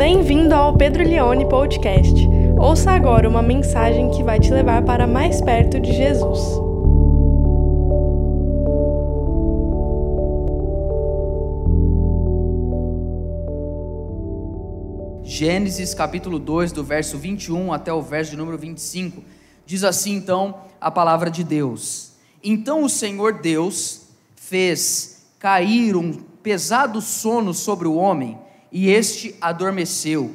Bem-vindo ao Pedro Leone Podcast. Ouça agora uma mensagem que vai te levar para mais perto de Jesus. Gênesis capítulo 2, do verso 21 até o verso de número 25. Diz assim então a palavra de Deus: Então o Senhor Deus fez cair um pesado sono sobre o homem, e este adormeceu.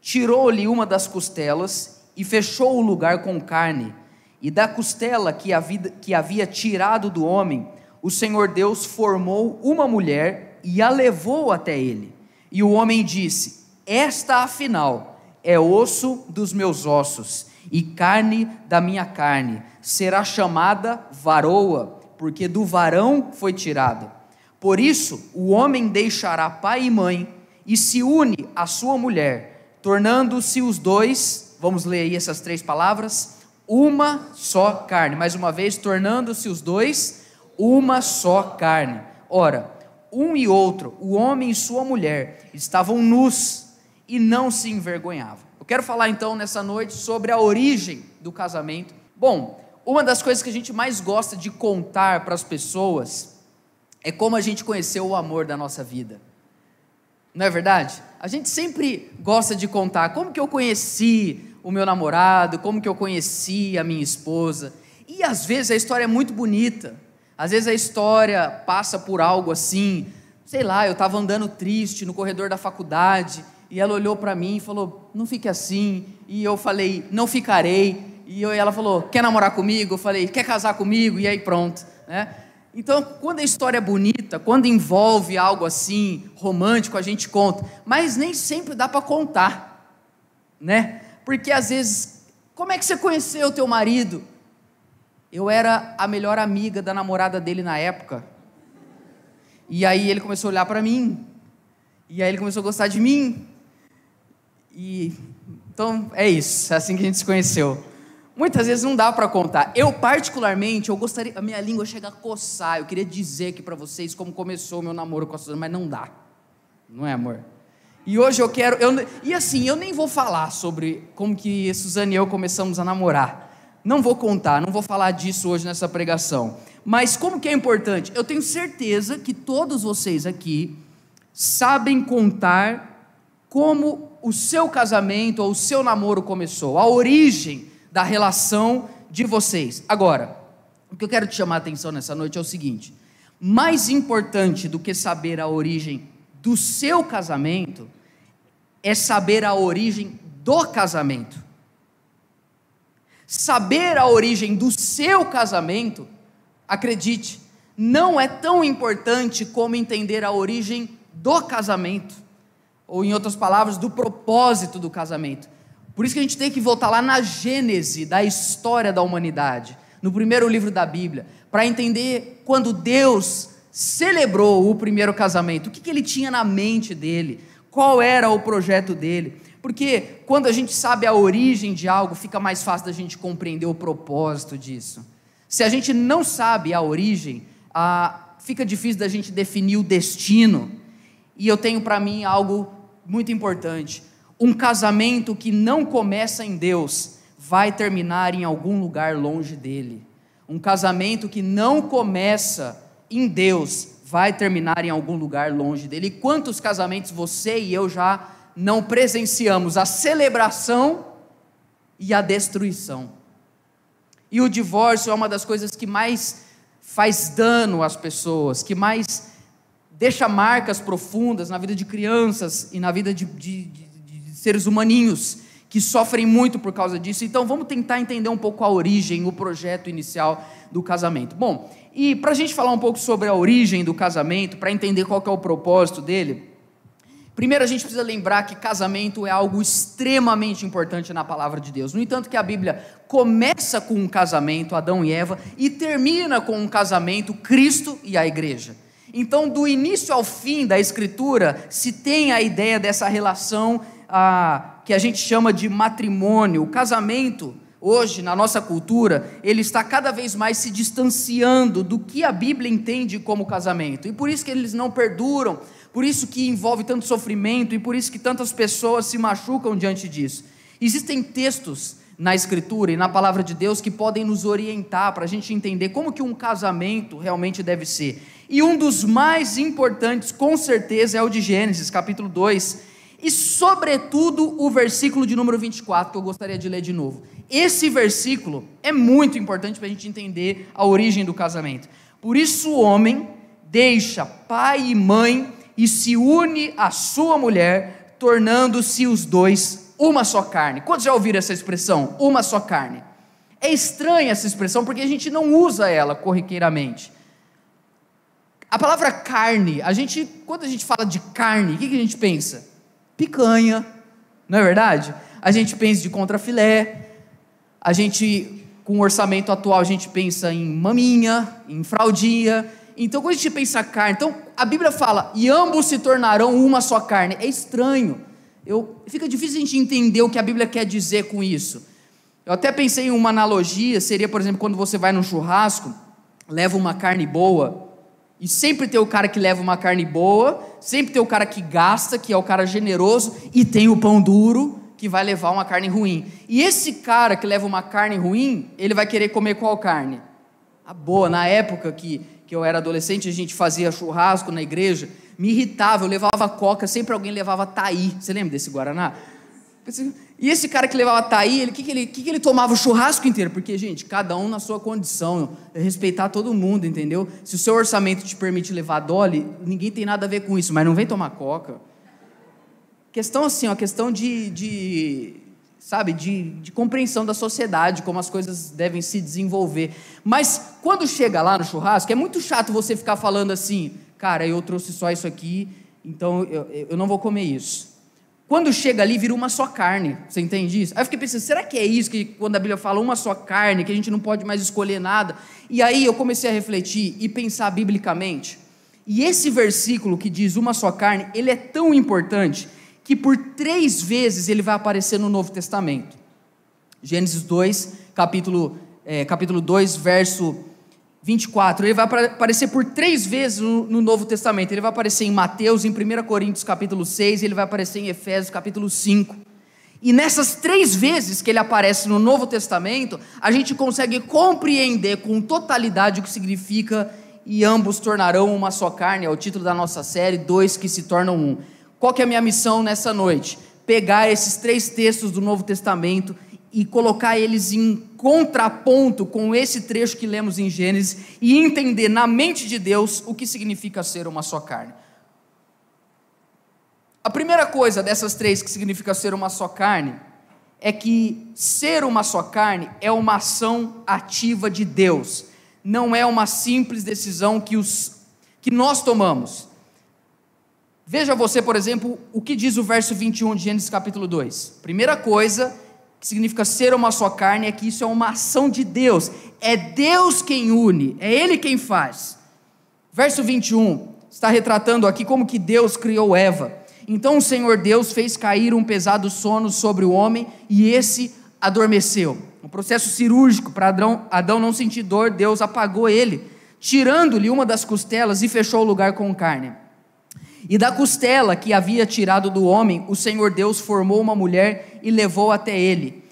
Tirou-lhe uma das costelas e fechou o lugar com carne. E da costela que havia, que havia tirado do homem, o Senhor Deus formou uma mulher e a levou até ele. E o homem disse: Esta afinal é osso dos meus ossos e carne da minha carne. Será chamada varoa, porque do varão foi tirada. Por isso, o homem deixará pai e mãe e se une à sua mulher, tornando-se os dois, vamos ler aí essas três palavras, uma só carne. Mais uma vez, tornando-se os dois uma só carne. Ora, um e outro, o homem e sua mulher, estavam nus e não se envergonhavam. Eu quero falar então nessa noite sobre a origem do casamento. Bom, uma das coisas que a gente mais gosta de contar para as pessoas é como a gente conheceu o amor da nossa vida. Não é verdade? A gente sempre gosta de contar como que eu conheci o meu namorado, como que eu conheci a minha esposa. E às vezes a história é muito bonita. Às vezes a história passa por algo assim, sei lá, eu estava andando triste no corredor da faculdade e ela olhou para mim e falou: "Não fique assim". E eu falei: "Não ficarei". E eu, ela falou: "Quer namorar comigo?". Eu falei: "Quer casar comigo?". E aí pronto, né? Então, quando a história é bonita, quando envolve algo assim romântico, a gente conta, mas nem sempre dá para contar, né? Porque às vezes, como é que você conheceu o teu marido? Eu era a melhor amiga da namorada dele na época. E aí ele começou a olhar para mim. E aí ele começou a gostar de mim. E então é isso, é assim que a gente se conheceu. Muitas vezes não dá para contar. Eu particularmente, eu gostaria, a minha língua chega a coçar. Eu queria dizer aqui para vocês como começou o meu namoro com a Suzana, mas não dá. Não é, amor? E hoje eu quero, eu, e assim, eu nem vou falar sobre como que Suzana e eu começamos a namorar. Não vou contar, não vou falar disso hoje nessa pregação. Mas como que é importante? Eu tenho certeza que todos vocês aqui sabem contar como o seu casamento ou o seu namoro começou, a origem da relação de vocês. Agora, o que eu quero te chamar a atenção nessa noite é o seguinte: mais importante do que saber a origem do seu casamento é saber a origem do casamento. Saber a origem do seu casamento, acredite, não é tão importante como entender a origem do casamento, ou em outras palavras, do propósito do casamento. Por isso que a gente tem que voltar lá na gênese da história da humanidade, no primeiro livro da Bíblia, para entender quando Deus celebrou o primeiro casamento, o que, que ele tinha na mente dele, qual era o projeto dele. Porque quando a gente sabe a origem de algo, fica mais fácil da gente compreender o propósito disso. Se a gente não sabe a origem, ah, fica difícil da gente definir o destino. E eu tenho para mim algo muito importante. Um casamento que não começa em Deus vai terminar em algum lugar longe dele. Um casamento que não começa em Deus vai terminar em algum lugar longe dele. E quantos casamentos você e eu já não presenciamos a celebração e a destruição. E o divórcio é uma das coisas que mais faz dano às pessoas, que mais deixa marcas profundas na vida de crianças e na vida de, de, de, seres humaninhos que sofrem muito por causa disso. Então vamos tentar entender um pouco a origem, o projeto inicial do casamento. Bom, e para a gente falar um pouco sobre a origem do casamento, para entender qual é o propósito dele, Primeiro, a gente precisa lembrar que casamento é algo extremamente importante na palavra de Deus. No entanto, que a Bíblia começa com um casamento, Adão e Eva, e termina com um casamento, Cristo e a igreja. Então, do início ao fim da Escritura, se tem a ideia dessa relação ah, que a gente chama de matrimônio. O casamento, hoje, na nossa cultura, ele está cada vez mais se distanciando do que a Bíblia entende como casamento. E por isso que eles não perduram por isso que envolve tanto sofrimento e por isso que tantas pessoas se machucam diante disso. Existem textos na Escritura e na palavra de Deus que podem nos orientar para a gente entender como que um casamento realmente deve ser. E um dos mais importantes, com certeza, é o de Gênesis, capítulo 2, e sobretudo o versículo de número 24, que eu gostaria de ler de novo. Esse versículo é muito importante para a gente entender a origem do casamento. Por isso o homem deixa pai e mãe e se une à sua mulher, tornando-se os dois uma só carne. Quantos já ouviram essa expressão? Uma só carne. É estranha essa expressão porque a gente não usa ela corriqueiramente. A palavra carne, a gente, quando a gente fala de carne, o que, que a gente pensa? Picanha, não é verdade? A gente pensa de contrafilé, a gente, com o orçamento atual, a gente pensa em maminha, em fraldinha. Então, quando a gente pensa carne, então a Bíblia fala, e ambos se tornarão uma só carne. É estranho eu, fica difícil a gente entender o que a Bíblia quer dizer com isso. Eu até pensei em uma analogia, seria, por exemplo, quando você vai num churrasco, leva uma carne boa, e sempre tem o cara que leva uma carne boa, sempre tem o cara que gasta, que é o cara generoso, e tem o pão duro, que vai levar uma carne ruim. E esse cara que leva uma carne ruim, ele vai querer comer qual carne? A boa. Na época que, que eu era adolescente, a gente fazia churrasco na igreja, me irritava, eu levava coca, sempre alguém levava taí. Você lembra desse Guaraná? E esse cara que levava taí, ele que, que, ele, que, que ele tomava o churrasco inteiro? Porque, gente, cada um na sua condição, respeitar todo mundo, entendeu? Se o seu orçamento te permite levar dole, ninguém tem nada a ver com isso, mas não vem tomar coca. Questão assim, ó, questão de, de sabe, de, de compreensão da sociedade, como as coisas devem se desenvolver. Mas quando chega lá no churrasco, é muito chato você ficar falando assim, cara, eu trouxe só isso aqui, então eu, eu não vou comer isso. Quando chega ali, vira uma só carne. Você entende isso? Aí eu fiquei pensando, será que é isso que quando a Bíblia fala uma só carne, que a gente não pode mais escolher nada? E aí eu comecei a refletir e pensar biblicamente. E esse versículo que diz uma só carne, ele é tão importante que por três vezes ele vai aparecer no Novo Testamento. Gênesis 2, capítulo, é, capítulo 2, verso 24, ele vai aparecer por três vezes no, no, Novo Testamento. Ele vai aparecer em Mateus, em 1 Coríntios capítulo 6, ele vai aparecer em Efésios capítulo 5. E nessas três vezes que ele aparece no Novo Testamento, a gente consegue compreender com totalidade o que significa e ambos tornarão uma só carne, é o título da nossa série, dois que se tornam um. Qual que é a minha missão nessa noite? Pegar esses três textos do Novo Testamento e colocar eles em contraponto com esse trecho que lemos em Gênesis e entender na mente de Deus o que significa ser uma só carne. A primeira coisa dessas três que significa ser uma só carne é que ser uma só carne é uma ação ativa de Deus, não é uma simples decisão que, os, que nós tomamos. Veja você, por exemplo, o que diz o verso 21 de Gênesis capítulo 2. Primeira coisa que significa ser uma só carne, é que isso é uma ação de Deus. É Deus quem une, é Ele quem faz. Verso 21 está retratando aqui como que Deus criou Eva. Então o Senhor Deus fez cair um pesado sono sobre o homem e esse adormeceu. Um processo cirúrgico para Adão, Adão não sentir dor, Deus apagou ele, tirando-lhe uma das costelas e fechou o lugar com carne. E da costela que havia tirado do homem, o Senhor Deus formou uma mulher e levou até ele.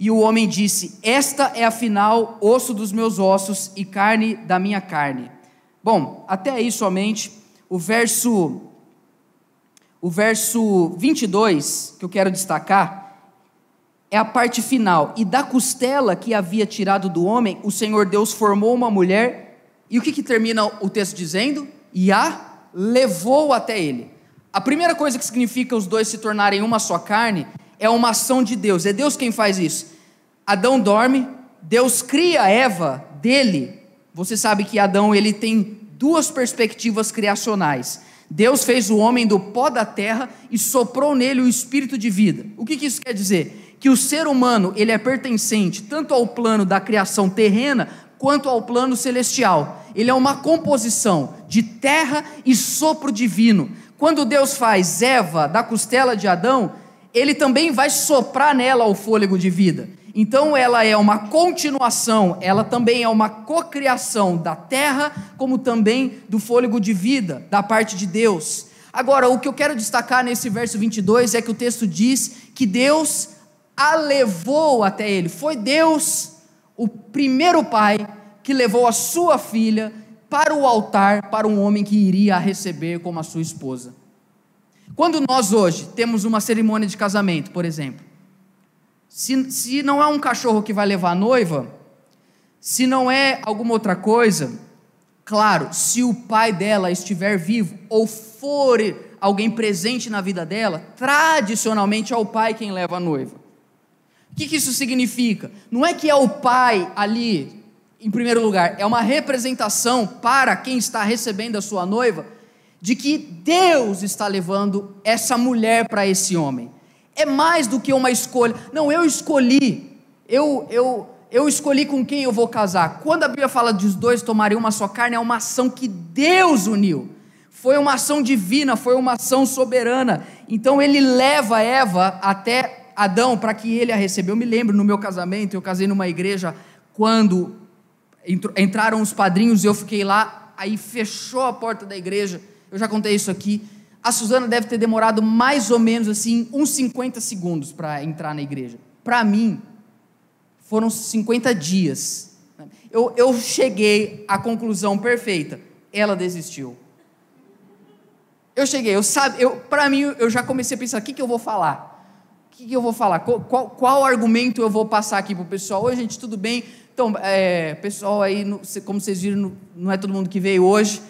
E o homem disse: Esta é afinal osso dos meus ossos e carne da minha carne. Bom, até aí somente o verso o verso 22 que eu quero destacar é a parte final. E da costela que havia tirado do homem, o Senhor Deus formou uma mulher. E o que, que termina o texto dizendo? E a levou até ele. A primeira coisa que significa os dois se tornarem uma só carne é uma ação de Deus. É Deus quem faz isso. Adão dorme, Deus cria Eva dele. Você sabe que Adão ele tem duas perspectivas criacionais. Deus fez o homem do pó da terra e soprou nele o espírito de vida. O que, que isso quer dizer? Que o ser humano ele é pertencente tanto ao plano da criação terrena quanto ao plano celestial. Ele é uma composição de terra e sopro divino. Quando Deus faz Eva da costela de Adão, ele também vai soprar nela o fôlego de vida. Então ela é uma continuação, ela também é uma cocriação da terra, como também do fôlego de vida da parte de Deus. Agora, o que eu quero destacar nesse verso 22 é que o texto diz que Deus a levou até ele. Foi Deus, o primeiro pai, que levou a sua filha para o altar para um homem que iria a receber como a sua esposa. Quando nós hoje temos uma cerimônia de casamento, por exemplo, se, se não é um cachorro que vai levar a noiva, se não é alguma outra coisa, claro, se o pai dela estiver vivo ou for alguém presente na vida dela, tradicionalmente é o pai quem leva a noiva. Que, que isso significa? Não é que é o pai ali, em primeiro lugar, é uma representação para quem está recebendo a sua noiva de que Deus está levando essa mulher para esse homem. É mais do que uma escolha. Não, eu escolhi. Eu, eu, eu escolhi com quem eu vou casar. Quando a Bíblia fala de os dois tomarem uma só carne, é uma ação que Deus uniu. Foi uma ação divina, foi uma ação soberana. Então ele leva Eva até Adão para que ele a recebeu. Eu me lembro no meu casamento, eu casei numa igreja quando entraram os padrinhos, eu fiquei lá, aí fechou a porta da igreja. Eu já contei isso aqui. A Suzana deve ter demorado mais ou menos assim uns 50 segundos para entrar na igreja. Para mim, foram 50 dias. Eu, eu cheguei à conclusão perfeita. Ela desistiu. Eu cheguei, eu sabe, eu para mim eu já comecei a pensar, o que, que eu vou falar? Que, eu vou falar? Qual, qual, argumento eu vou passar aqui para o pessoal? Oi, gente, tudo bem? Então, é, pessoal aí, como vocês viram, não é todo mundo que veio hoje.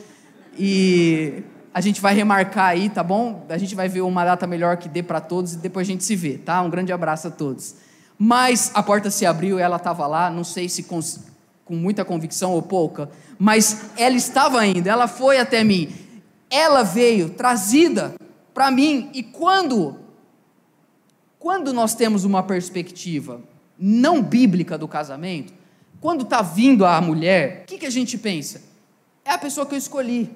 E a gente vai remarcar aí, tá bom? A gente vai ver uma data melhor que dê para todos e depois a gente se vê, tá? Um grande abraço a todos. Mas a porta se abriu, ela estava lá, não sei se com, com muita convicção ou pouca, mas ela estava indo, ela foi até mim ela veio trazida para mim. E quando quando nós temos uma perspectiva não bíblica do casamento, quando está vindo a mulher, o que, que a gente pensa? É a pessoa que eu escolhi,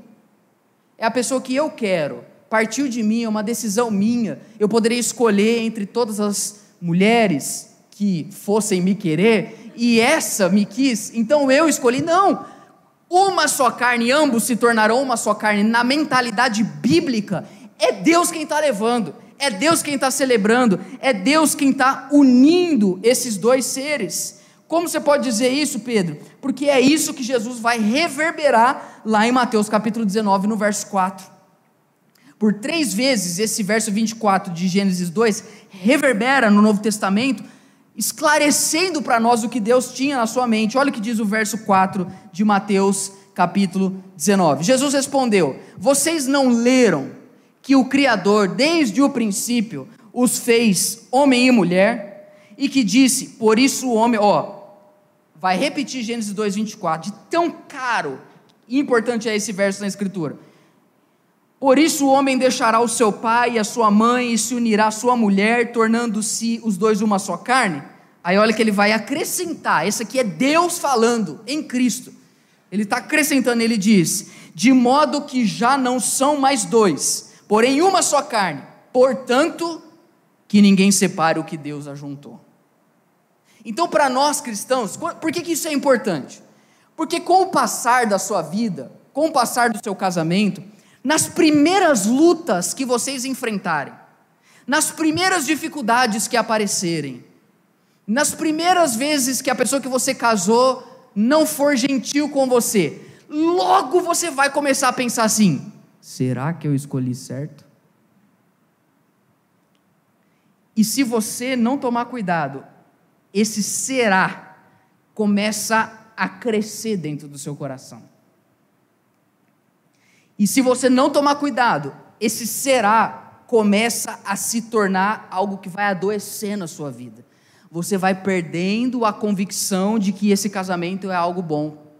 é a pessoa que eu quero, partiu de mim, é uma decisão minha. Eu poderia escolher entre todas as mulheres que fossem me querer, e essa me quis, então eu escolhi. Não, uma só carne, ambos se tornarão uma só carne, na mentalidade bíblica, é Deus quem está levando, é Deus quem está celebrando, é Deus quem está unindo esses dois seres. Como você pode dizer isso, Pedro? Porque é isso que Jesus vai reverberar lá em Mateus capítulo 19, no verso 4. Por três vezes, esse verso 24 de Gênesis 2 reverbera no Novo Testamento esclarecendo para nós o que Deus tinha na sua mente. Olha o que diz o verso 4 de Mateus, capítulo 19. Jesus respondeu: Vocês não leram que o Criador, desde o princípio, os fez homem e mulher, e que disse: Por isso o homem, ó, vai repetir Gênesis 2:24, de tão caro e importante é esse verso na escritura. Por isso o homem deixará o seu pai e a sua mãe e se unirá à sua mulher, tornando-se os dois uma só carne. Aí olha que ele vai acrescentar, esse aqui é Deus falando em Cristo. Ele está acrescentando, ele diz: de modo que já não são mais dois, porém uma só carne. Portanto, que ninguém separe o que Deus ajuntou. Então, para nós cristãos, por que, que isso é importante? Porque com o passar da sua vida, com o passar do seu casamento, nas primeiras lutas que vocês enfrentarem, nas primeiras dificuldades que aparecerem, nas primeiras vezes que a pessoa que você casou não for gentil com você, logo você vai começar a pensar assim: será que eu escolhi certo? E se você não tomar cuidado, esse será começa a crescer dentro do seu coração. E se você não tomar cuidado, esse será começa a se tornar algo que vai adoecer na sua vida. Você vai perdendo a convicção de que esse casamento é algo bom,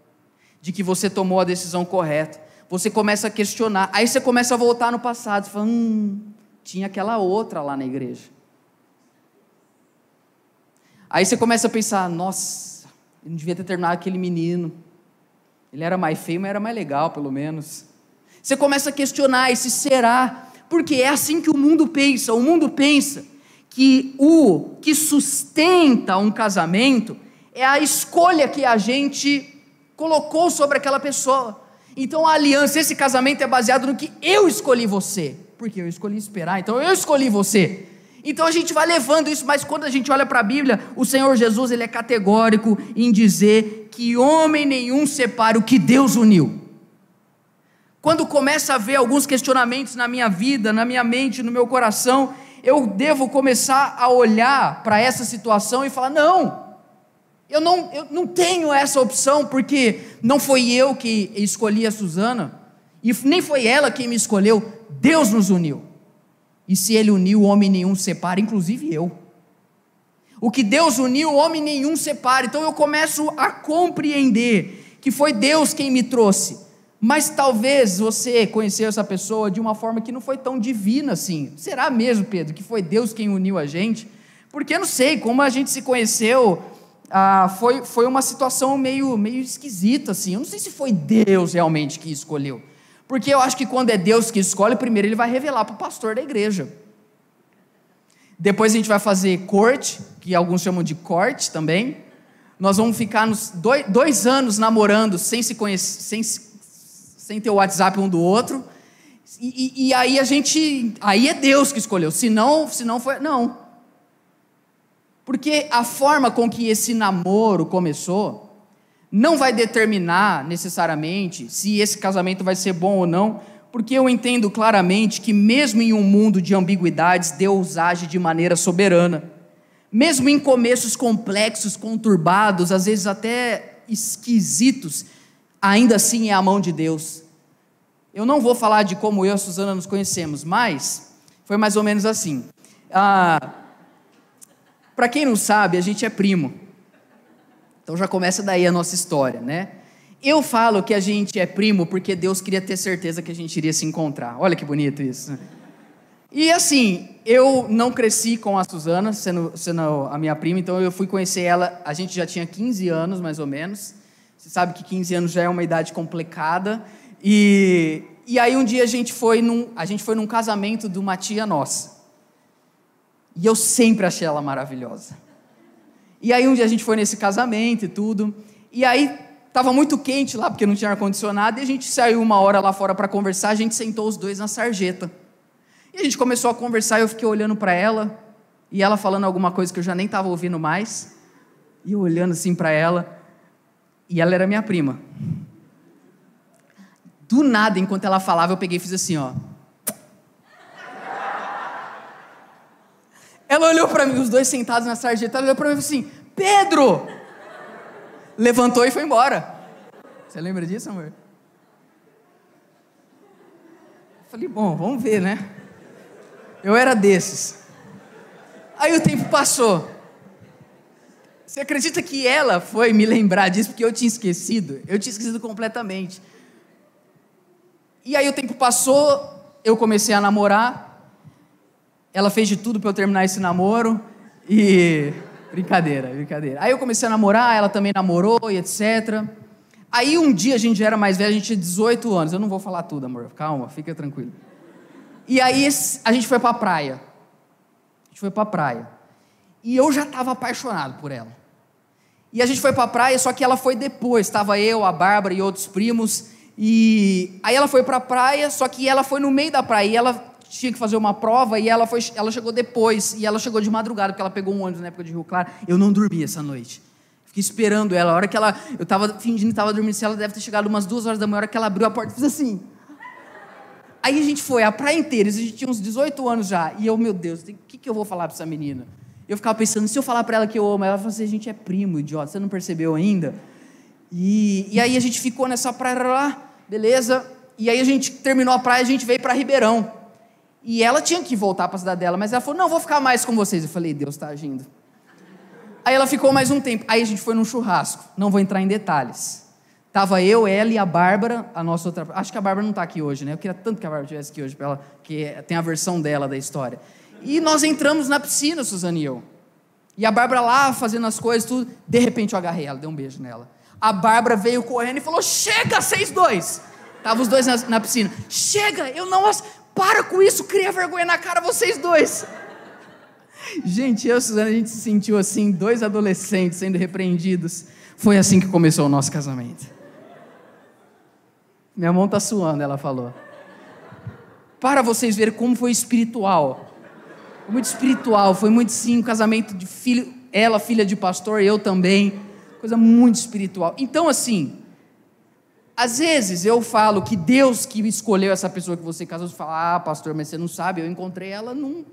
de que você tomou a decisão correta. Você começa a questionar, aí você começa a voltar no passado, você fala, hum, tinha aquela outra lá na igreja. Aí você começa a pensar, nossa, eu não devia ter terminado aquele menino. Ele era mais feio, mas era mais legal, pelo menos. Você começa a questionar esse será, porque é assim que o mundo pensa. O mundo pensa que o que sustenta um casamento é a escolha que a gente colocou sobre aquela pessoa. Então a aliança, esse casamento é baseado no que eu escolhi você. Porque eu escolhi esperar, então eu escolhi você. Então a gente vai levando isso, mas quando a gente olha para a Bíblia, o Senhor Jesus ele é categórico em dizer que homem nenhum separa o que Deus uniu. Quando começa a ver alguns questionamentos na minha vida, na minha mente, no meu coração, eu devo começar a olhar para essa situação e falar: não, eu não, eu não tenho essa opção, porque não foi eu que escolhi a Suzana, e nem foi ela quem me escolheu, Deus nos uniu. E se Ele uniu, homem nenhum separa, inclusive eu. O que Deus uniu, homem nenhum separa. Então eu começo a compreender que foi Deus quem me trouxe mas talvez você conheceu essa pessoa de uma forma que não foi tão divina assim. Será mesmo, Pedro, que foi Deus quem uniu a gente? Porque eu não sei, como a gente se conheceu, ah, foi, foi uma situação meio, meio esquisita assim. Eu não sei se foi Deus realmente que escolheu. Porque eu acho que quando é Deus que escolhe, primeiro ele vai revelar para o pastor da igreja. Depois a gente vai fazer corte, que alguns chamam de corte também. Nós vamos ficar nos dois, dois anos namorando sem se conhecer, sem se sem ter o WhatsApp um do outro. E, e, e, aí a gente. Aí é Deus que escolheu. Se não, se não foi. Não. Porque a forma com que esse namoro começou não vai determinar necessariamente se esse casamento vai ser bom ou não, porque eu entendo claramente que, mesmo em um mundo de ambiguidades, Deus age de maneira soberana. Mesmo em começos complexos, conturbados, às vezes até esquisitos, ainda assim é a mão de Deus. Eu não vou falar de como eu e a Suzana nos conhecemos, mas foi mais ou menos assim. Ah, Para quem não sabe, a gente é primo. Então já começa daí a nossa história, né? Eu falo que a gente é primo porque Deus queria ter certeza que a gente iria se encontrar. Olha que bonito isso. E assim, eu não cresci com a Suzana, sendo, sendo a minha prima, então eu fui conhecer ela, a gente já tinha 15 anos mais ou menos. Você sabe que 15 anos já é uma idade complicada. E, e aí um dia a gente foi num, a gente foi num casamento de uma tia nossa. E eu sempre achei ela maravilhosa. E aí um dia a gente foi nesse casamento e tudo. E aí estava muito quente lá, porque não tinha ar-condicionado, e a gente saiu uma hora lá fora para conversar, a gente sentou os dois na sarjeta. E a gente começou a conversar, e eu fiquei olhando para ela, e ela falando alguma coisa que eu já nem estava ouvindo mais, e eu olhando assim para ela. E ela era minha prima. Do nada, enquanto ela falava, eu peguei e fiz assim, ó. Ela olhou para mim, os dois sentados na sarjeta, ela olhou para mim e falou assim: Pedro! Levantou e foi embora. Você lembra disso, amor? Eu falei, bom, vamos ver, né? Eu era desses. Aí o tempo passou. Você acredita que ela foi me lembrar disso porque eu tinha esquecido? Eu tinha esquecido completamente. E aí o tempo passou, eu comecei a namorar. Ela fez de tudo para eu terminar esse namoro e brincadeira, brincadeira. Aí eu comecei a namorar, ela também namorou e etc. Aí um dia a gente já era mais velho, a gente tinha 18 anos. Eu não vou falar tudo, amor. Calma, fica tranquilo. E aí a gente foi para a praia. A gente foi para a praia. E eu já estava apaixonado por ela. E a gente foi para a praia, só que ela foi depois. Estava eu, a Bárbara e outros primos. E aí ela foi para a praia, só que ela foi no meio da praia. E ela tinha que fazer uma prova e ela, foi, ela chegou depois. E ela chegou de madrugada, porque ela pegou um ônibus na época de Rio Claro. Eu não dormi essa noite. Fiquei esperando ela. A hora que ela. Eu estava fingindo que estava dormindo. Se ela deve ter chegado umas duas horas da manhã. A hora que ela abriu a porta, eu fiz assim. Aí a gente foi a praia inteira. A gente tinha uns 18 anos já. E eu, meu Deus, o que, que eu vou falar para essa menina? Eu ficava pensando, se eu falar para ela que eu amo, ela falar assim, a gente é primo, idiota, você não percebeu ainda? E, e aí a gente ficou nessa praia lá, beleza? E aí a gente terminou a praia, a gente veio para Ribeirão. E ela tinha que voltar para a cidade dela, mas ela falou, não, vou ficar mais com vocês. Eu falei, Deus está agindo. Aí ela ficou mais um tempo. Aí a gente foi num churrasco. Não vou entrar em detalhes. Tava eu, ela e a Bárbara, a nossa outra. Acho que a Bárbara não está aqui hoje, né? Eu queria tanto que a Bárbara estivesse aqui hoje, ela, que tem a versão dela da história. E nós entramos na piscina, Suzane e eu. E a Bárbara lá fazendo as coisas, tudo. De repente eu agarrei ela, dei um beijo nela. A Bárbara veio correndo e falou: Chega, vocês dois! Tava os dois na, na piscina. Chega, eu não. Para com isso, cria vergonha na cara vocês dois. Gente, eu e a Suzana, a gente se sentiu assim, dois adolescentes sendo repreendidos. Foi assim que começou o nosso casamento. Minha mão está suando, ela falou. Para vocês verem como foi espiritual. Foi muito espiritual, foi muito sim, um casamento de filho, ela filha de pastor, eu também. Coisa muito espiritual. Então, assim, às vezes eu falo que Deus que escolheu essa pessoa que você casou, você fala, ah, pastor, mas você não sabe, eu encontrei ela num,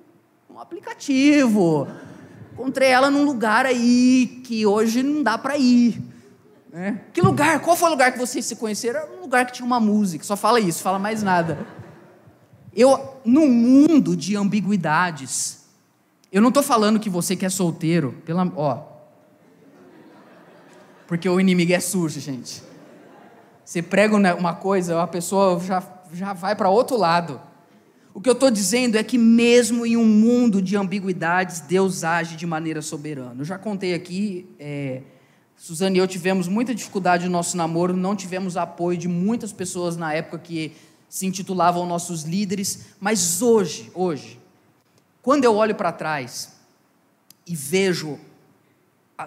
num aplicativo. Encontrei ela num lugar aí que hoje não dá para ir. Né? Que lugar? Qual foi o lugar que vocês se conheceram? Era um lugar que tinha uma música, só fala isso, fala mais nada. Eu, num mundo de ambiguidades, eu não estou falando que você que é solteiro, pela, ó, porque o inimigo é sujo, gente. Você prega uma coisa, a pessoa já, já vai para outro lado. O que eu estou dizendo é que, mesmo em um mundo de ambiguidades, Deus age de maneira soberana. Eu já contei aqui, é, Suzane e eu tivemos muita dificuldade no nosso namoro, não tivemos apoio de muitas pessoas na época que se intitulavam nossos líderes, mas hoje, hoje, quando eu olho para trás e vejo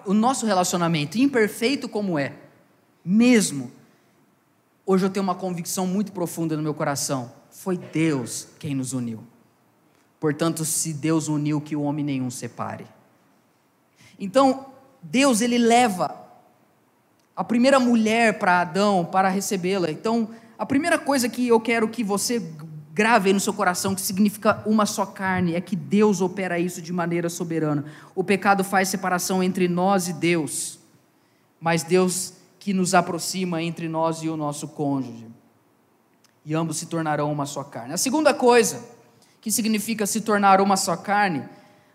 o nosso relacionamento, imperfeito como é, mesmo, hoje eu tenho uma convicção muito profunda no meu coração: foi Deus quem nos uniu. Portanto, se Deus uniu, que o homem nenhum separe. Então, Deus ele leva a primeira mulher para Adão para recebê-la. Então, a primeira coisa que eu quero que você grave aí no seu coração, que significa uma só carne, é que Deus opera isso de maneira soberana. O pecado faz separação entre nós e Deus, mas Deus que nos aproxima entre nós e o nosso cônjuge. E ambos se tornarão uma só carne. A segunda coisa que significa se tornar uma só carne,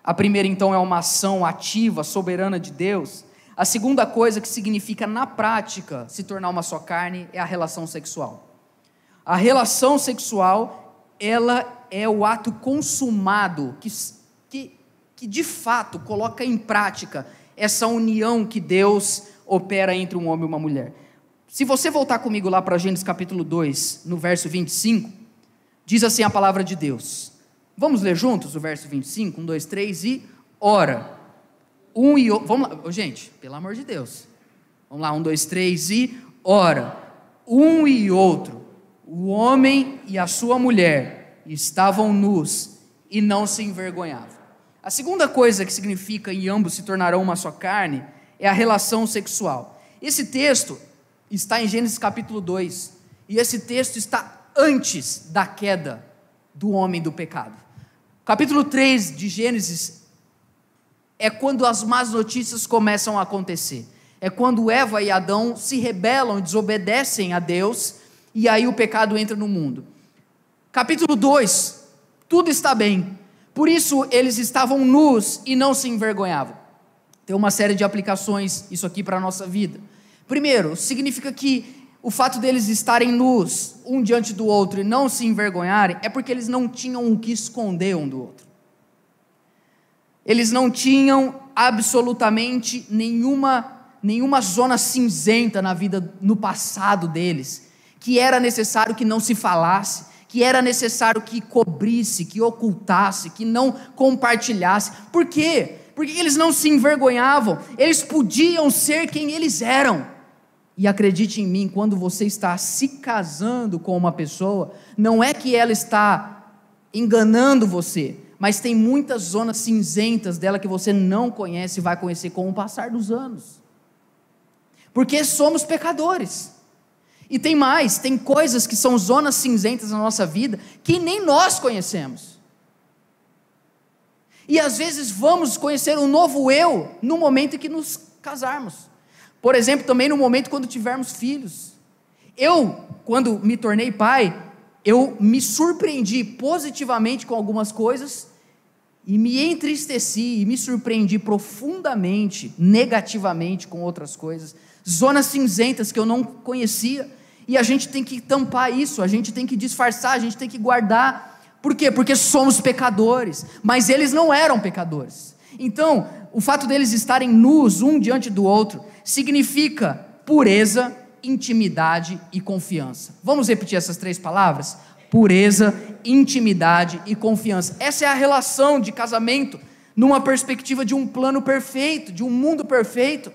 a primeira então é uma ação ativa, soberana de Deus. A segunda coisa que significa na prática se tornar uma só carne é a relação sexual. A relação sexual, ela é o ato consumado que, que, que de fato coloca em prática essa união que Deus opera entre um homem e uma mulher. Se você voltar comigo lá para Gênesis capítulo 2, no verso 25, diz assim a palavra de Deus. Vamos ler juntos o verso 25? Um, dois, três e ora. Um e outro. Vamos lá, gente, pelo amor de Deus. Vamos lá, um, dois, três e ora. Um e outro o homem e a sua mulher estavam nus e não se envergonhavam. A segunda coisa que significa e ambos se tornarão uma só carne é a relação sexual. Esse texto está em Gênesis capítulo 2, e esse texto está antes da queda do homem do pecado. Capítulo 3 de Gênesis é quando as más notícias começam a acontecer. É quando Eva e Adão se rebelam, desobedecem a Deus e aí o pecado entra no mundo. Capítulo 2: tudo está bem, por isso eles estavam nus e não se envergonhavam. Tem uma série de aplicações isso aqui para a nossa vida. Primeiro, significa que o fato deles estarem nus, um diante do outro, e não se envergonharem, é porque eles não tinham o que esconder um do outro. Eles não tinham absolutamente nenhuma, nenhuma zona cinzenta na vida, no passado deles que era necessário que não se falasse, que era necessário que cobrisse, que ocultasse, que não compartilhasse. Por quê? Porque eles não se envergonhavam, eles podiam ser quem eles eram. E acredite em mim, quando você está se casando com uma pessoa, não é que ela está enganando você, mas tem muitas zonas cinzentas dela que você não conhece e vai conhecer com o passar dos anos. Porque somos pecadores. E tem mais, tem coisas que são zonas cinzentas na nossa vida que nem nós conhecemos. E às vezes vamos conhecer um novo eu no momento em que nos casarmos. Por exemplo, também no momento quando tivermos filhos. Eu, quando me tornei pai, eu me surpreendi positivamente com algumas coisas e me entristeci e me surpreendi profundamente, negativamente com outras coisas, zonas cinzentas que eu não conhecia. E a gente tem que tampar isso, a gente tem que disfarçar, a gente tem que guardar. Por quê? Porque somos pecadores, mas eles não eram pecadores. Então, o fato deles estarem nus um diante do outro significa pureza, intimidade e confiança. Vamos repetir essas três palavras? Pureza, intimidade e confiança. Essa é a relação de casamento numa perspectiva de um plano perfeito, de um mundo perfeito.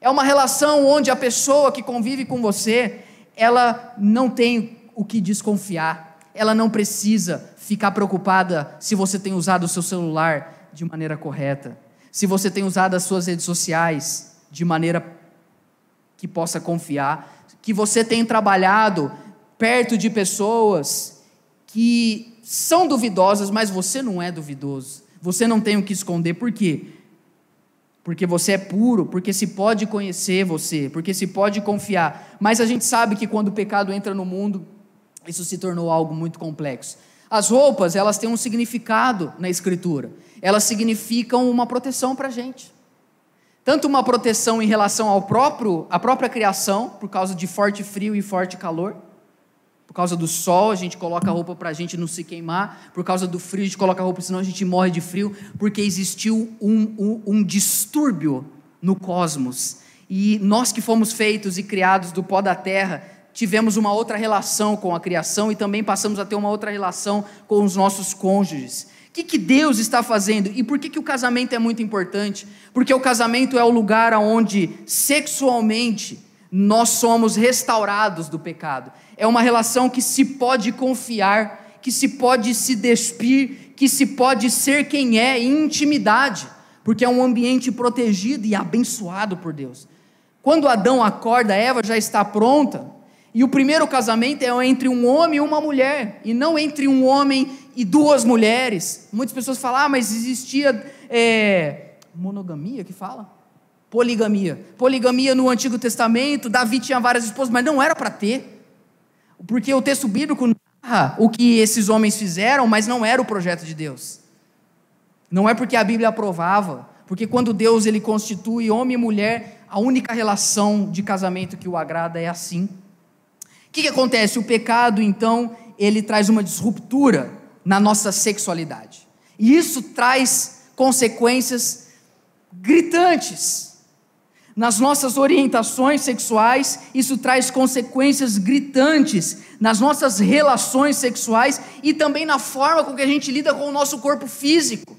É uma relação onde a pessoa que convive com você, ela não tem o que desconfiar, ela não precisa ficar preocupada se você tem usado o seu celular de maneira correta, se você tem usado as suas redes sociais de maneira que possa confiar, que você tem trabalhado perto de pessoas que são duvidosas, mas você não é duvidoso. Você não tem o que esconder. Por quê? Porque você é puro, porque se pode conhecer você, porque se pode confiar. Mas a gente sabe que quando o pecado entra no mundo, isso se tornou algo muito complexo. As roupas, elas têm um significado na escritura. Elas significam uma proteção para a gente. Tanto uma proteção em relação ao próprio, à própria criação, por causa de forte frio e forte calor, por causa do sol, a gente coloca a roupa para a gente não se queimar. Por causa do frio, a gente coloca a roupa, senão a gente morre de frio. Porque existiu um, um, um distúrbio no cosmos. E nós que fomos feitos e criados do pó da terra, tivemos uma outra relação com a criação e também passamos a ter uma outra relação com os nossos cônjuges. O que, que Deus está fazendo? E por que, que o casamento é muito importante? Porque o casamento é o lugar onde sexualmente nós somos restaurados do pecado. É uma relação que se pode confiar, que se pode se despir, que se pode ser quem é em intimidade, porque é um ambiente protegido e abençoado por Deus. Quando Adão acorda, Eva já está pronta, e o primeiro casamento é entre um homem e uma mulher, e não entre um homem e duas mulheres. Muitas pessoas falam, ah, mas existia é, monogamia que fala? Poligamia. Poligamia no Antigo Testamento, Davi tinha várias esposas, mas não era para ter. Porque o texto bíblico narra o que esses homens fizeram, mas não era o projeto de Deus. Não é porque a Bíblia aprovava, porque quando Deus ele constitui homem e mulher, a única relação de casamento que o agrada é assim. Que, que acontece? O pecado, então, ele traz uma disruptura na nossa sexualidade. E isso traz consequências gritantes nas nossas orientações sexuais, isso traz consequências gritantes nas nossas relações sexuais e também na forma com que a gente lida com o nosso corpo físico.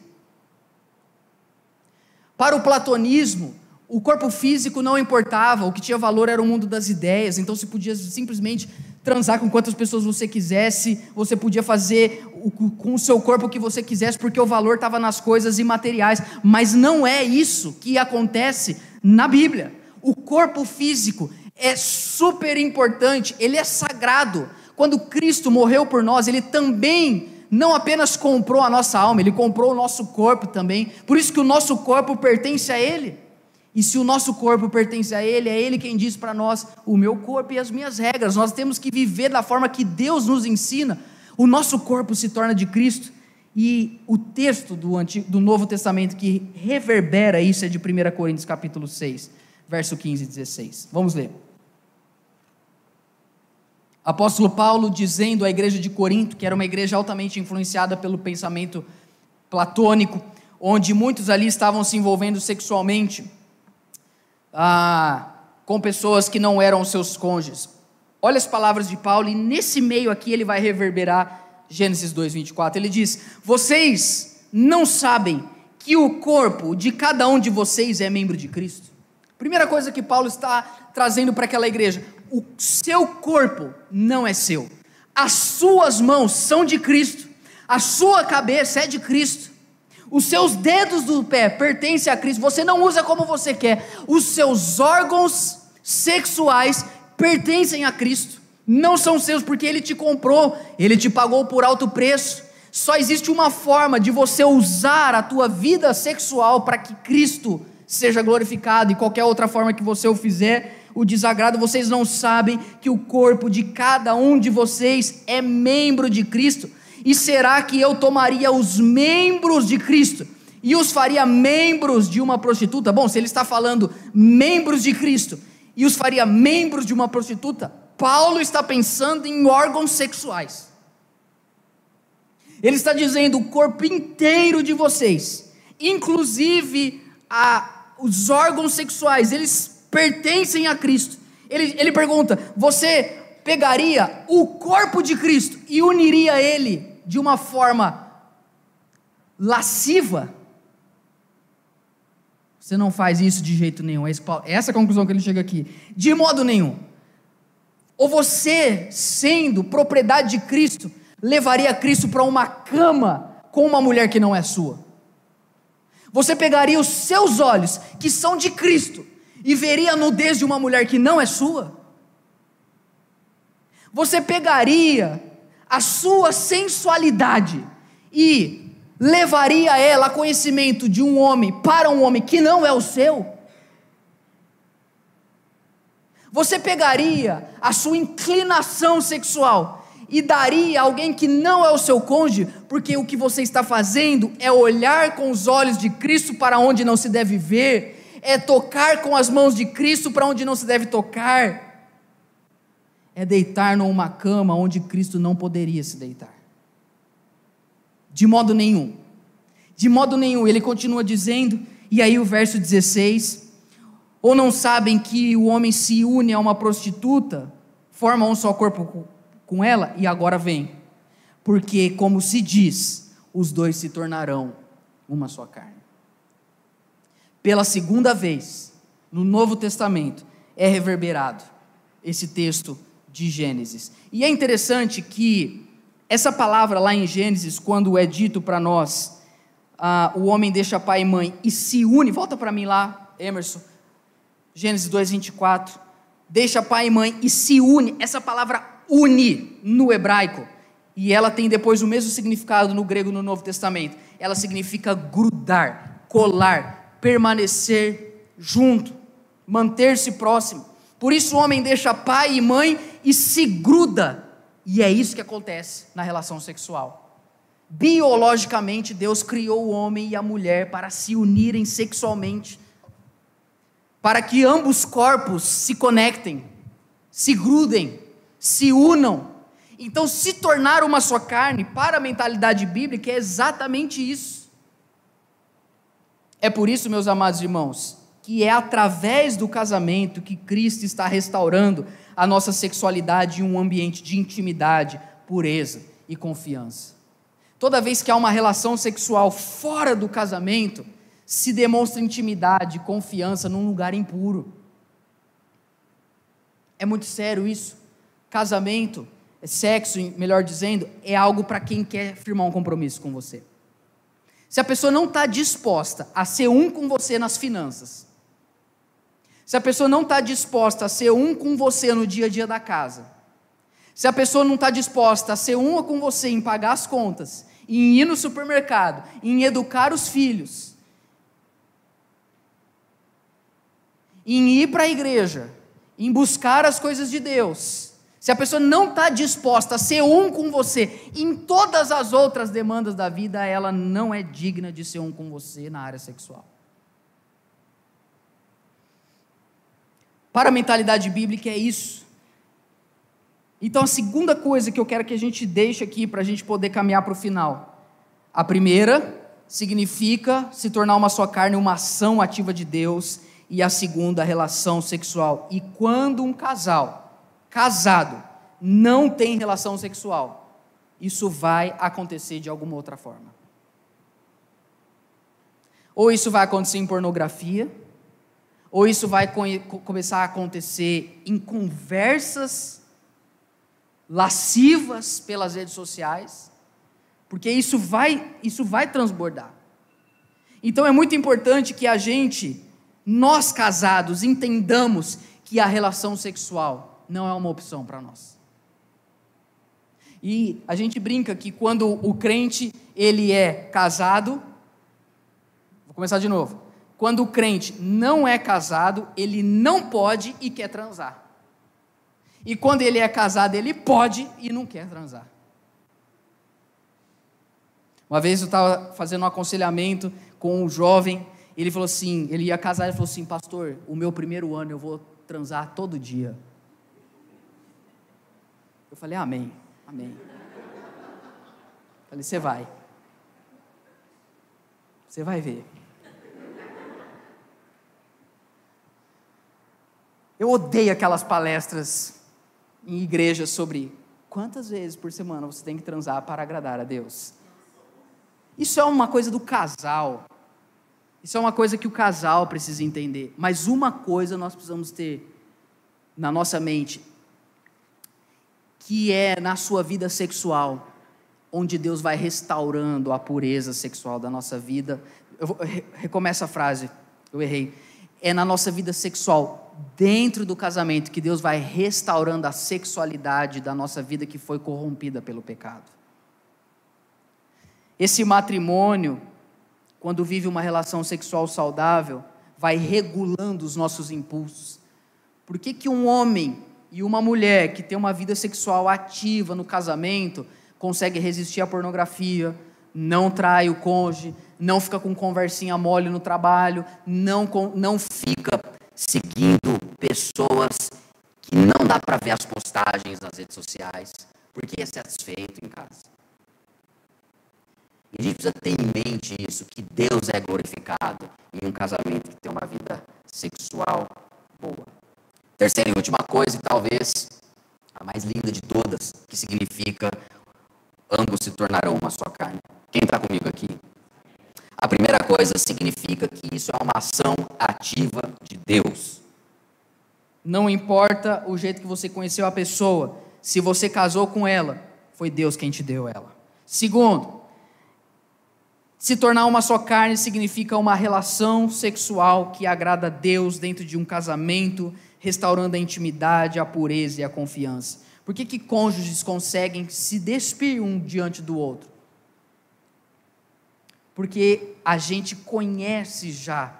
Para o platonismo, o corpo físico não importava, o que tinha valor era o mundo das ideias, então você podia simplesmente transar com quantas pessoas você quisesse, você podia fazer com o seu corpo o que você quisesse, porque o valor estava nas coisas imateriais, mas não é isso que acontece na Bíblia. O corpo físico é super importante, ele é sagrado. Quando Cristo morreu por nós, ele também não apenas comprou a nossa alma, ele comprou o nosso corpo também. Por isso que o nosso corpo pertence a ele. E se o nosso corpo pertence a Ele, é Ele quem diz para nós: o meu corpo e as minhas regras. Nós temos que viver da forma que Deus nos ensina. O nosso corpo se torna de Cristo. E o texto do, Antigo, do Novo Testamento que reverbera isso é de 1 Coríntios capítulo 6, verso 15 e 16. Vamos ler. Apóstolo Paulo dizendo à igreja de Corinto, que era uma igreja altamente influenciada pelo pensamento platônico, onde muitos ali estavam se envolvendo sexualmente ah, com pessoas que não eram seus cônjuges. Olha as palavras de Paulo, e nesse meio aqui ele vai reverberar Gênesis 2:24. Ele diz: "Vocês não sabem que o corpo de cada um de vocês é membro de Cristo?" Primeira coisa que Paulo está trazendo para aquela igreja: o seu corpo não é seu. As suas mãos são de Cristo. A sua cabeça é de Cristo. Os seus dedos do pé pertencem a Cristo. Você não usa como você quer. Os seus órgãos sexuais pertencem a Cristo não são seus porque ele te comprou, ele te pagou por alto preço. Só existe uma forma de você usar a tua vida sexual para que Cristo seja glorificado, e qualquer outra forma que você o fizer, o desagrado, vocês não sabem que o corpo de cada um de vocês é membro de Cristo. E será que eu tomaria os membros de Cristo e os faria membros de uma prostituta? Bom, se ele está falando membros de Cristo e os faria membros de uma prostituta, Paulo está pensando em órgãos sexuais. Ele está dizendo o corpo inteiro de vocês, inclusive a, os órgãos sexuais, eles pertencem a Cristo. Ele, ele pergunta: você pegaria o corpo de Cristo e uniria ele de uma forma lasciva? Você não faz isso de jeito nenhum. Essa é a conclusão que ele chega aqui. De modo nenhum. Ou você, sendo propriedade de Cristo, levaria Cristo para uma cama com uma mulher que não é sua? Você pegaria os seus olhos, que são de Cristo, e veria a nudez de uma mulher que não é sua? Você pegaria a sua sensualidade e levaria ela a conhecimento de um homem para um homem que não é o seu? Você pegaria a sua inclinação sexual e daria a alguém que não é o seu cônjuge, porque o que você está fazendo é olhar com os olhos de Cristo para onde não se deve ver, é tocar com as mãos de Cristo para onde não se deve tocar, é deitar numa cama onde Cristo não poderia se deitar. De modo nenhum. De modo nenhum. Ele continua dizendo, e aí o verso 16 ou não sabem que o homem se une a uma prostituta, forma um só corpo com ela e agora vem? Porque, como se diz, os dois se tornarão uma só carne. Pela segunda vez, no Novo Testamento, é reverberado esse texto de Gênesis. E é interessante que essa palavra lá em Gênesis, quando é dito para nós, ah, o homem deixa pai e mãe e se une, volta para mim lá, Emerson Gênesis 2, 24. Deixa pai e mãe e se une. Essa palavra une no hebraico. E ela tem depois o mesmo significado no grego no Novo Testamento. Ela significa grudar, colar, permanecer junto, manter-se próximo. Por isso o homem deixa pai e mãe e se gruda. E é isso que acontece na relação sexual. Biologicamente, Deus criou o homem e a mulher para se unirem sexualmente para que ambos corpos se conectem, se grudem, se unam. Então, se tornar uma só carne, para a mentalidade bíblica, é exatamente isso. É por isso, meus amados irmãos, que é através do casamento que Cristo está restaurando a nossa sexualidade em um ambiente de intimidade, pureza e confiança. Toda vez que há uma relação sexual fora do casamento, se demonstra intimidade, confiança num lugar impuro. É muito sério isso. Casamento, sexo, melhor dizendo, é algo para quem quer firmar um compromisso com você. Se a pessoa não está disposta a ser um com você nas finanças, se a pessoa não está disposta a ser um com você no dia a dia da casa, se a pessoa não está disposta a ser uma com você em pagar as contas, em ir no supermercado, em educar os filhos, em ir para a igreja, em buscar as coisas de Deus, se a pessoa não está disposta a ser um com você em todas as outras demandas da vida, ela não é digna de ser um com você na área sexual. Para a mentalidade bíblica é isso. Então, a segunda coisa que eu quero que a gente deixe aqui para a gente poder caminhar para o final. A primeira significa se tornar uma só carne, uma ação ativa de Deus e a segunda, a relação sexual. E quando um casal casado não tem relação sexual, isso vai acontecer de alguma outra forma. Ou isso vai acontecer em pornografia, ou isso vai começar a acontecer em conversas lascivas pelas redes sociais, porque isso vai, isso vai transbordar. Então é muito importante que a gente nós casados entendamos que a relação sexual não é uma opção para nós. E a gente brinca que quando o crente ele é casado, vou começar de novo. Quando o crente não é casado, ele não pode e quer transar. E quando ele é casado, ele pode e não quer transar. Uma vez eu estava fazendo um aconselhamento com um jovem ele falou assim, ele ia casar, ele falou assim, pastor, o meu primeiro ano eu vou transar todo dia. Eu falei, amém, amém. Falei, você vai. Você vai ver. Eu odeio aquelas palestras em igrejas sobre quantas vezes por semana você tem que transar para agradar a Deus. Isso é uma coisa do casal. Isso é uma coisa que o casal precisa entender. Mas uma coisa nós precisamos ter na nossa mente: que é na sua vida sexual, onde Deus vai restaurando a pureza sexual da nossa vida. Eu vou, recomeça a frase, eu errei. É na nossa vida sexual, dentro do casamento, que Deus vai restaurando a sexualidade da nossa vida que foi corrompida pelo pecado. Esse matrimônio, quando vive uma relação sexual saudável, vai regulando os nossos impulsos. Por que, que um homem e uma mulher que tem uma vida sexual ativa no casamento consegue resistir à pornografia, não trai o cônjuge, não fica com conversinha mole no trabalho, não, não fica seguindo pessoas que não dá para ver as postagens nas redes sociais, porque é satisfeito em casa. E a gente precisa ter em mente isso, que Deus é glorificado em um casamento que tem uma vida sexual boa. Terceira e última coisa, e talvez a mais linda de todas, que significa ambos se tornarão uma só carne. Está comigo aqui? A primeira coisa significa que isso é uma ação ativa de Deus. Não importa o jeito que você conheceu a pessoa, se você casou com ela, foi Deus quem te deu ela. Segundo, se tornar uma só carne significa uma relação sexual que agrada a Deus dentro de um casamento, restaurando a intimidade, a pureza e a confiança. Por que, que cônjuges conseguem se despir um diante do outro? Porque a gente conhece já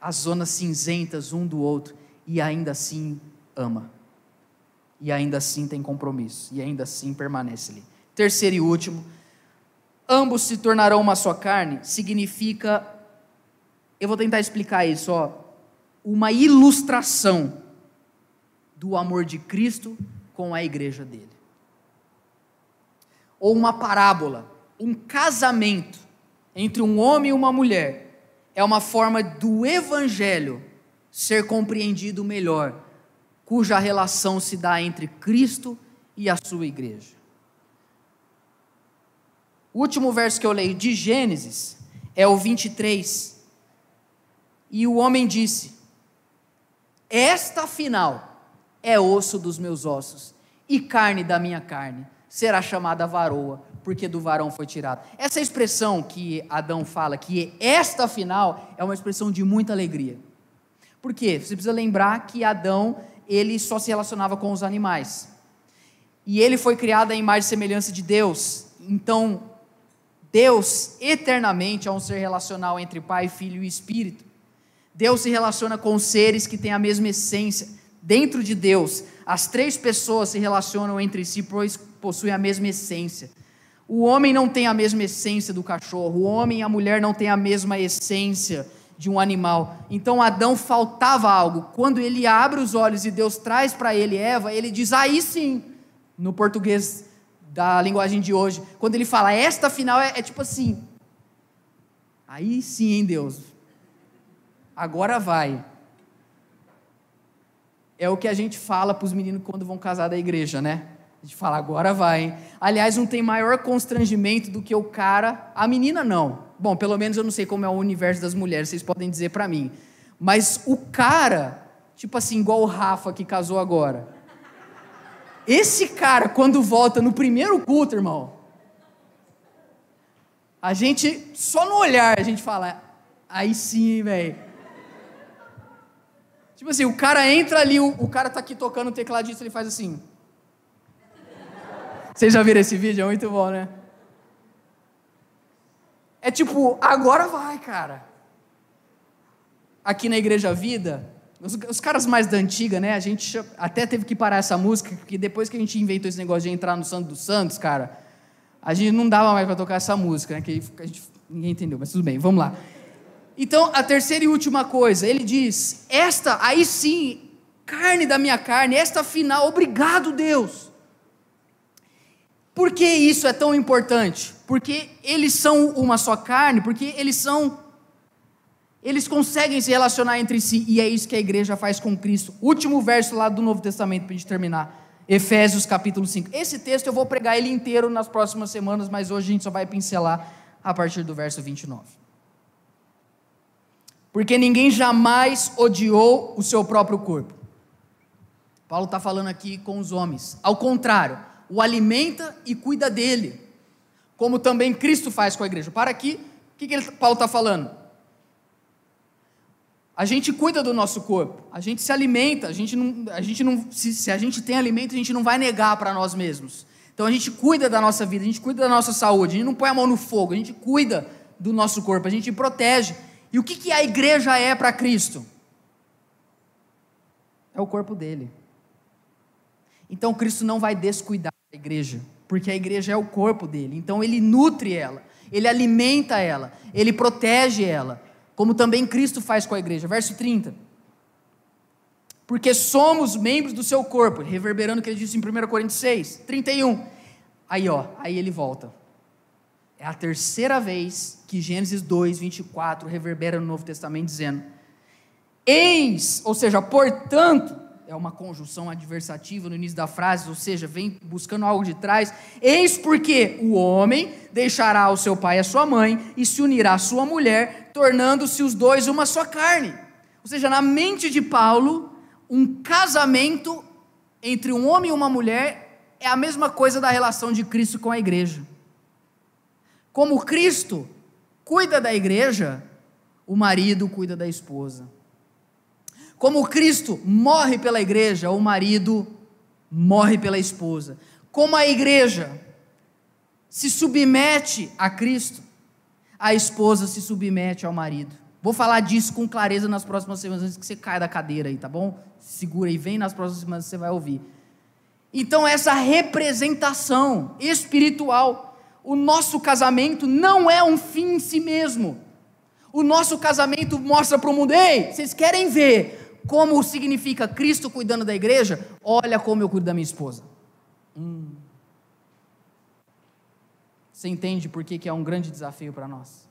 as zonas cinzentas um do outro e ainda assim ama. E ainda assim tem compromisso. E ainda assim permanece ali. Terceiro e último, ambos se tornarão uma só carne, significa, eu vou tentar explicar isso, ó, uma ilustração do amor de Cristo com a igreja dele. Ou uma parábola, um casamento entre um homem e uma mulher é uma forma do evangelho ser compreendido melhor, cuja relação se dá entre Cristo e a sua igreja. O último verso que eu leio de Gênesis é o 23. E o homem disse: Esta final é osso dos meus ossos e carne da minha carne. Será chamada varoa, porque do varão foi tirado. Essa expressão que Adão fala, que esta final, é uma expressão de muita alegria. Por quê? Você precisa lembrar que Adão, ele só se relacionava com os animais. E ele foi criado à imagem e semelhança de Deus. Então, Deus eternamente é um ser relacional entre Pai, Filho e Espírito. Deus se relaciona com seres que têm a mesma essência dentro de Deus, as três pessoas se relacionam entre si, pois possuem a mesma essência. O homem não tem a mesma essência do cachorro, o homem e a mulher não têm a mesma essência de um animal. Então Adão faltava algo. Quando ele abre os olhos e Deus traz para ele Eva, ele diz: aí sim, no português da linguagem de hoje, quando ele fala esta final é, é tipo assim. Aí sim, hein, Deus. Agora vai é o que a gente fala para os meninos quando vão casar da igreja, né? A gente fala, agora vai. Hein? Aliás, não tem maior constrangimento do que o cara. A menina não. Bom, pelo menos eu não sei como é o universo das mulheres, vocês podem dizer para mim. Mas o cara, tipo assim, igual o Rafa que casou agora. Esse cara, quando volta no primeiro culto, irmão, a gente, só no olhar, a gente fala, aí sim, velho. Tipo assim, o cara entra ali, o, o cara tá aqui tocando o tecladista, ele faz assim. Vocês já viram esse vídeo? É muito bom, né? É tipo, agora vai, cara. Aqui na Igreja Vida, os, os, caras mais da antiga, né? A gente até teve que parar essa música, porque depois que a gente inventou esse negócio de entrar no Santo dos Santos, cara, a gente não dava mais para tocar essa música, né? Que a gente, ninguém entendeu, mas tudo bem, vamos lá. Então, a terceira e última coisa, ele diz: Esta, aí sim, carne da minha carne, esta final, obrigado, Deus. Por que isso é tão importante? Porque eles são uma só carne, porque eles são. Eles conseguem se relacionar entre si, e é isso que a igreja faz com Cristo. Último verso lá do Novo Testamento, para a gente terminar. Efésios capítulo 5. Esse texto eu vou pregar ele inteiro nas próximas semanas, mas hoje a gente só vai pincelar a partir do verso 29 porque ninguém jamais odiou o seu próprio corpo. Paulo está falando aqui com os homens. Ao contrário, o alimenta e cuida dele, como também Cristo faz com a igreja. Para aqui, o que, que ele, Paulo está falando? A gente cuida do nosso corpo, a gente se alimenta, a gente não, a gente não se, se a gente tem alimento, a gente não vai negar para nós mesmos. Então a gente cuida da nossa vida, a gente cuida da nossa saúde, a gente não põe a mão no fogo, a gente cuida do nosso corpo, a gente protege. E o que, que a igreja é para Cristo? É o corpo dele. Então Cristo não vai descuidar da igreja, porque a igreja é o corpo dele. Então ele nutre ela, ele alimenta ela, ele protege ela, como também Cristo faz com a igreja. Verso 30. Porque somos membros do seu corpo, reverberando o que ele disse em 1 Coríntios 6, 31. Aí, ó, aí ele volta. É a terceira vez que Gênesis 2, 24 reverbera no Novo Testamento dizendo: Eis, ou seja, portanto, é uma conjunção adversativa no início da frase, ou seja, vem buscando algo de trás. Eis porque o homem deixará o seu pai e a sua mãe e se unirá à sua mulher, tornando-se os dois uma só carne. Ou seja, na mente de Paulo, um casamento entre um homem e uma mulher é a mesma coisa da relação de Cristo com a igreja. Como Cristo cuida da igreja, o marido cuida da esposa. Como Cristo morre pela igreja, o marido morre pela esposa. Como a igreja se submete a Cristo, a esposa se submete ao marido. Vou falar disso com clareza nas próximas semanas, antes que você caia da cadeira aí, tá bom? Segura aí, vem nas próximas semanas você vai ouvir. Então, essa representação espiritual o nosso casamento não é um fim em si mesmo. O nosso casamento mostra para o mundo: ei, vocês querem ver como significa Cristo cuidando da igreja? Olha como eu cuido da minha esposa. Hum. Você entende por que, que é um grande desafio para nós?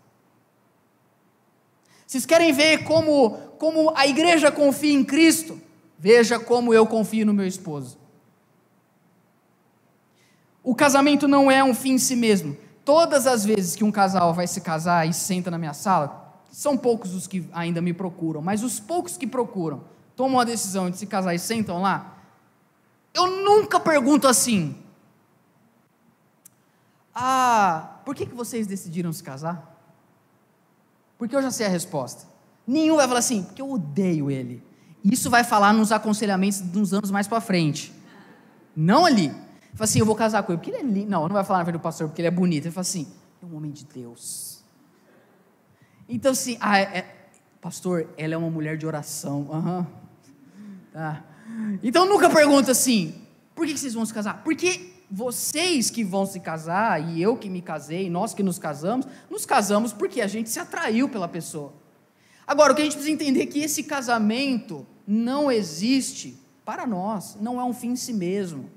Vocês querem ver como, como a igreja confia em Cristo? Veja como eu confio no meu esposo. O casamento não é um fim em si mesmo. Todas as vezes que um casal vai se casar e senta na minha sala, são poucos os que ainda me procuram, mas os poucos que procuram, tomam a decisão de se casar e sentam lá, eu nunca pergunto assim: Ah, por que, que vocês decidiram se casar? Porque eu já sei a resposta. Nenhum vai falar assim, porque eu odeio ele. Isso vai falar nos aconselhamentos uns anos mais para frente. Não ali. Fala assim, eu vou casar com ele, porque ele é lindo. Não, não vai falar na frente do pastor, porque ele é bonito. Ele fala assim, é um homem de Deus. Então, assim, ah, é, é, pastor, ela é uma mulher de oração. Uhum. Tá. Então, nunca pergunta assim, por que vocês vão se casar? Porque vocês que vão se casar, e eu que me casei, nós que nos casamos, nos casamos porque a gente se atraiu pela pessoa. Agora, o que a gente precisa entender é que esse casamento não existe para nós, não é um fim em si mesmo.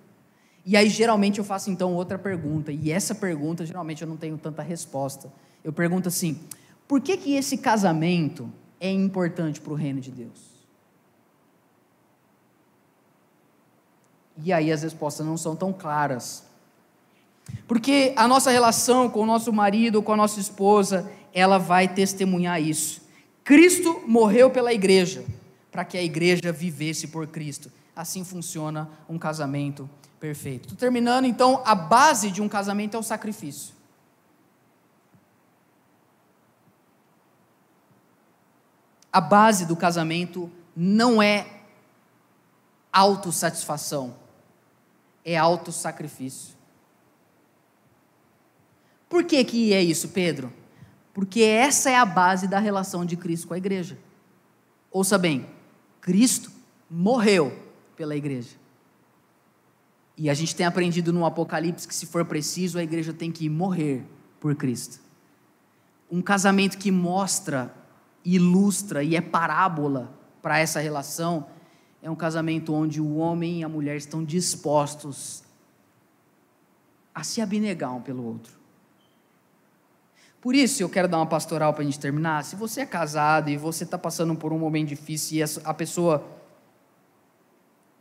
E aí, geralmente, eu faço então outra pergunta, e essa pergunta, geralmente, eu não tenho tanta resposta. Eu pergunto assim: por que, que esse casamento é importante para o reino de Deus? E aí as respostas não são tão claras. Porque a nossa relação com o nosso marido com a nossa esposa, ela vai testemunhar isso. Cristo morreu pela igreja, para que a igreja vivesse por Cristo. Assim funciona um casamento Perfeito. Estou terminando, então, a base de um casamento é o sacrifício. A base do casamento não é autossatisfação, é autossacrifício. Por que, que é isso, Pedro? Porque essa é a base da relação de Cristo com a igreja. Ouça bem, Cristo morreu pela igreja. E a gente tem aprendido no Apocalipse que, se for preciso, a igreja tem que morrer por Cristo. Um casamento que mostra, ilustra e é parábola para essa relação é um casamento onde o homem e a mulher estão dispostos a se abnegar um pelo outro. Por isso, eu quero dar uma pastoral para a gente terminar. Se você é casado e você está passando por um momento difícil e a pessoa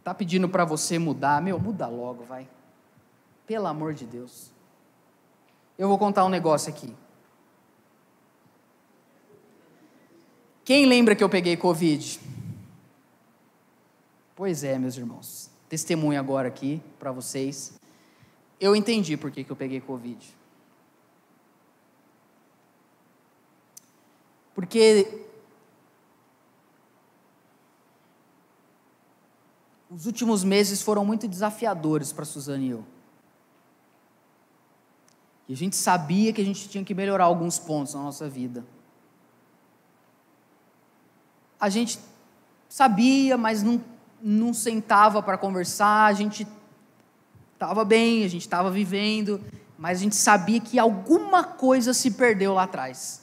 Está pedindo para você mudar. Meu, muda logo, vai. Pelo amor de Deus. Eu vou contar um negócio aqui. Quem lembra que eu peguei Covid? Pois é, meus irmãos. Testemunho agora aqui para vocês. Eu entendi por que, que eu peguei Covid. Porque os últimos meses foram muito desafiadores para Suzane e eu. E a gente sabia que a gente tinha que melhorar alguns pontos na nossa vida. A gente sabia, mas não, não sentava para conversar, a gente estava bem, a gente estava vivendo, mas a gente sabia que alguma coisa se perdeu lá atrás.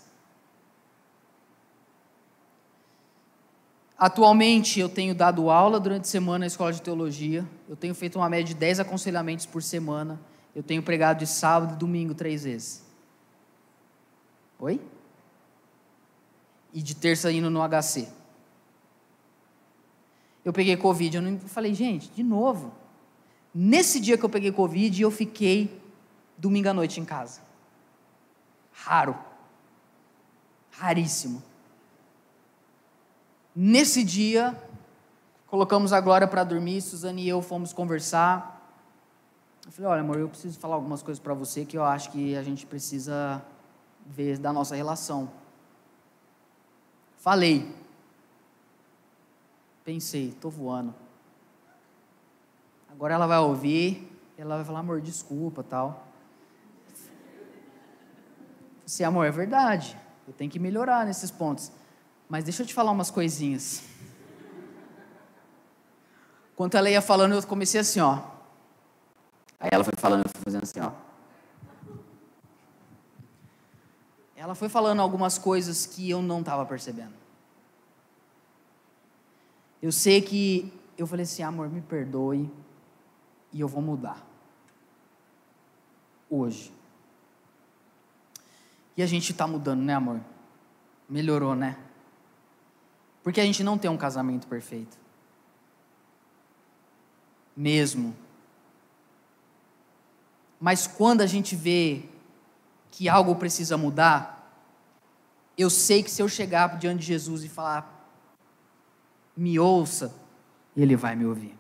Atualmente eu tenho dado aula durante a semana na escola de teologia, eu tenho feito uma média de 10 aconselhamentos por semana, eu tenho pregado de sábado e domingo três vezes. Oi? E de terça indo no HC. Eu peguei Covid, eu não falei, gente, de novo. Nesse dia que eu peguei Covid, eu fiquei domingo à noite em casa. Raro. Raríssimo. Nesse dia, colocamos a Glória para dormir, Suzane e eu fomos conversar. Eu falei: Olha, amor, eu preciso falar algumas coisas para você que eu acho que a gente precisa ver da nossa relação. Falei. Pensei, estou voando. Agora ela vai ouvir, ela vai falar, amor, desculpa, tal. Você, amor, é verdade. Eu tenho que melhorar nesses pontos. Mas deixa eu te falar umas coisinhas. Enquanto ela ia falando, eu comecei assim, ó. Aí ela foi falando, eu fui fazendo assim, ó. Ela foi falando algumas coisas que eu não estava percebendo. Eu sei que eu falei assim, amor, me perdoe e eu vou mudar. Hoje. E a gente está mudando, né, amor? Melhorou, né? Porque a gente não tem um casamento perfeito. Mesmo. Mas quando a gente vê que algo precisa mudar, eu sei que se eu chegar diante de Jesus e falar, me ouça, ele vai me ouvir.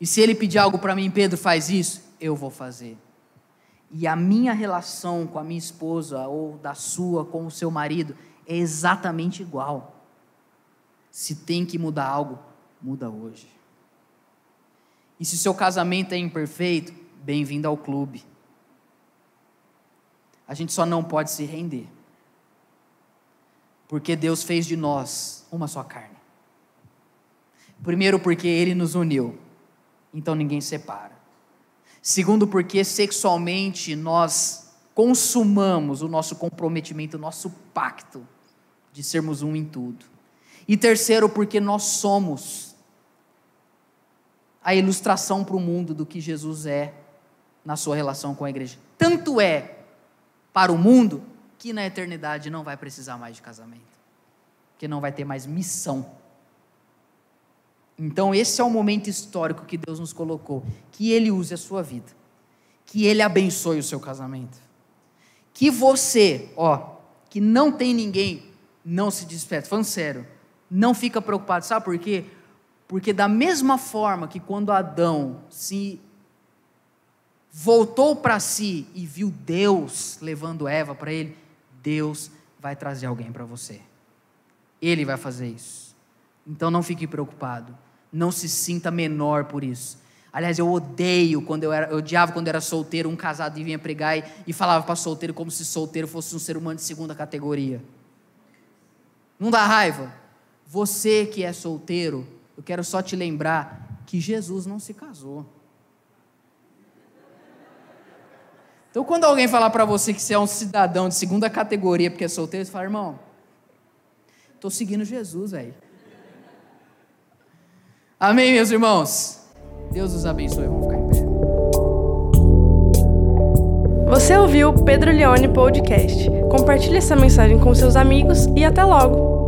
E se ele pedir algo para mim, Pedro, faz isso, eu vou fazer. E a minha relação com a minha esposa, ou da sua com o seu marido, é exatamente igual. Se tem que mudar algo, muda hoje. E se seu casamento é imperfeito, bem-vindo ao clube. A gente só não pode se render. Porque Deus fez de nós uma só carne. Primeiro, porque Ele nos uniu, então ninguém separa. Segundo, porque sexualmente nós consumamos o nosso comprometimento, o nosso pacto de sermos um em tudo. E terceiro, porque nós somos a ilustração para o mundo do que Jesus é na sua relação com a igreja. Tanto é para o mundo que na eternidade não vai precisar mais de casamento, porque não vai ter mais missão. Então, esse é o momento histórico que Deus nos colocou. Que Ele use a sua vida, que Ele abençoe o seu casamento, que você, ó, que não tem ninguém não se desperte. Falando sério, não fica preocupado. Sabe por quê? Porque da mesma forma que quando Adão se voltou para si e viu Deus levando Eva para ele, Deus vai trazer alguém para você. Ele vai fazer isso. Então não fique preocupado. Não se sinta menor por isso. Aliás, eu odeio quando eu era, eu odiava quando eu era solteiro, um casado vinha pregar e, e falava para solteiro como se solteiro fosse um ser humano de segunda categoria. Não dá raiva? Você que é solteiro, eu quero só te lembrar que Jesus não se casou. Então, quando alguém falar para você que você é um cidadão de segunda categoria porque é solteiro, você fala, irmão, estou seguindo Jesus, velho. Amém, meus irmãos? Deus os abençoe. Vamos ficar em pé. Você ouviu o Pedro Leone Podcast. Compartilhe essa mensagem com seus amigos e até logo!